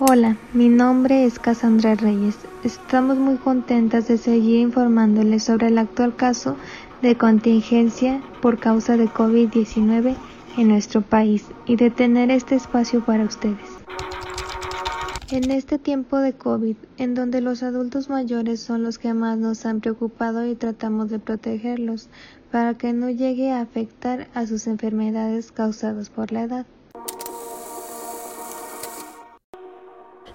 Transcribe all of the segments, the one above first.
Hola, mi nombre es Cassandra Reyes. Estamos muy contentas de seguir informándoles sobre el actual caso de contingencia por causa de COVID-19 en nuestro país y de tener este espacio para ustedes. En este tiempo de COVID, en donde los adultos mayores son los que más nos han preocupado y tratamos de protegerlos para que no llegue a afectar a sus enfermedades causadas por la edad.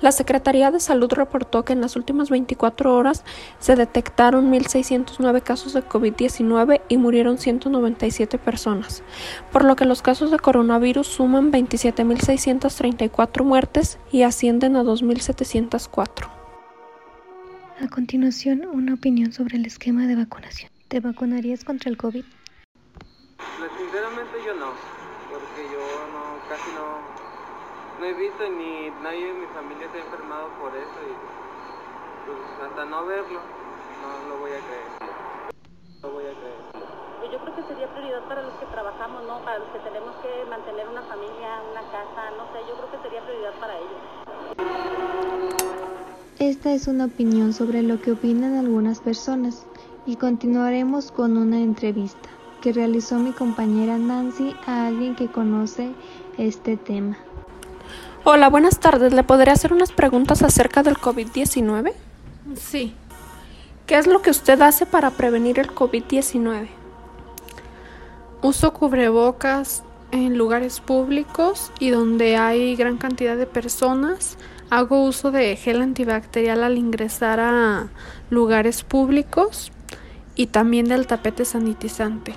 La Secretaría de Salud reportó que en las últimas 24 horas se detectaron 1.609 casos de COVID-19 y murieron 197 personas, por lo que los casos de coronavirus suman 27.634 muertes y ascienden a 2.704. A continuación, una opinión sobre el esquema de vacunación. ¿Te vacunarías contra el COVID? Pues, sinceramente yo no, porque yo no, casi no no he visto ni nadie de mi familia se ha enfermado por eso y pues hasta no verlo, no lo voy a creer. No voy a creer. Pues yo creo que sería prioridad para los que trabajamos, ¿no? Para los que tenemos que mantener una familia, una casa, no sé, yo creo que sería prioridad para ellos. Esta es una opinión sobre lo que opinan algunas personas y continuaremos con una entrevista que realizó mi compañera Nancy a alguien que conoce este tema. Hola, buenas tardes. ¿Le podría hacer unas preguntas acerca del COVID-19? Sí. ¿Qué es lo que usted hace para prevenir el COVID-19? Uso cubrebocas en lugares públicos y donde hay gran cantidad de personas. Hago uso de gel antibacterial al ingresar a lugares públicos y también del tapete sanitizante.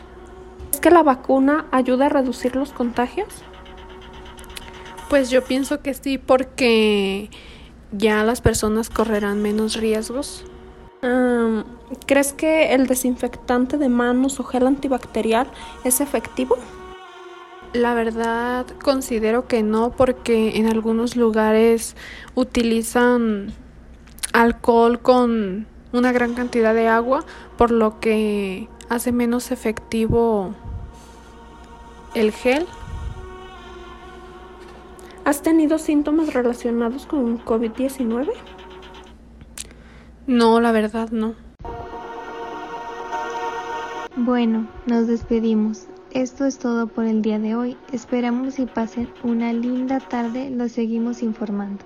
¿Es que la vacuna ayuda a reducir los contagios? Pues yo pienso que sí, porque ya las personas correrán menos riesgos. ¿Crees que el desinfectante de manos o gel antibacterial es efectivo? La verdad considero que no porque en algunos lugares utilizan alcohol con una gran cantidad de agua, por lo que hace menos efectivo el gel. ¿Has tenido síntomas relacionados con COVID-19? No, la verdad no. Bueno, nos despedimos. Esto es todo por el día de hoy. Esperamos y pasen una linda tarde. Los seguimos informando.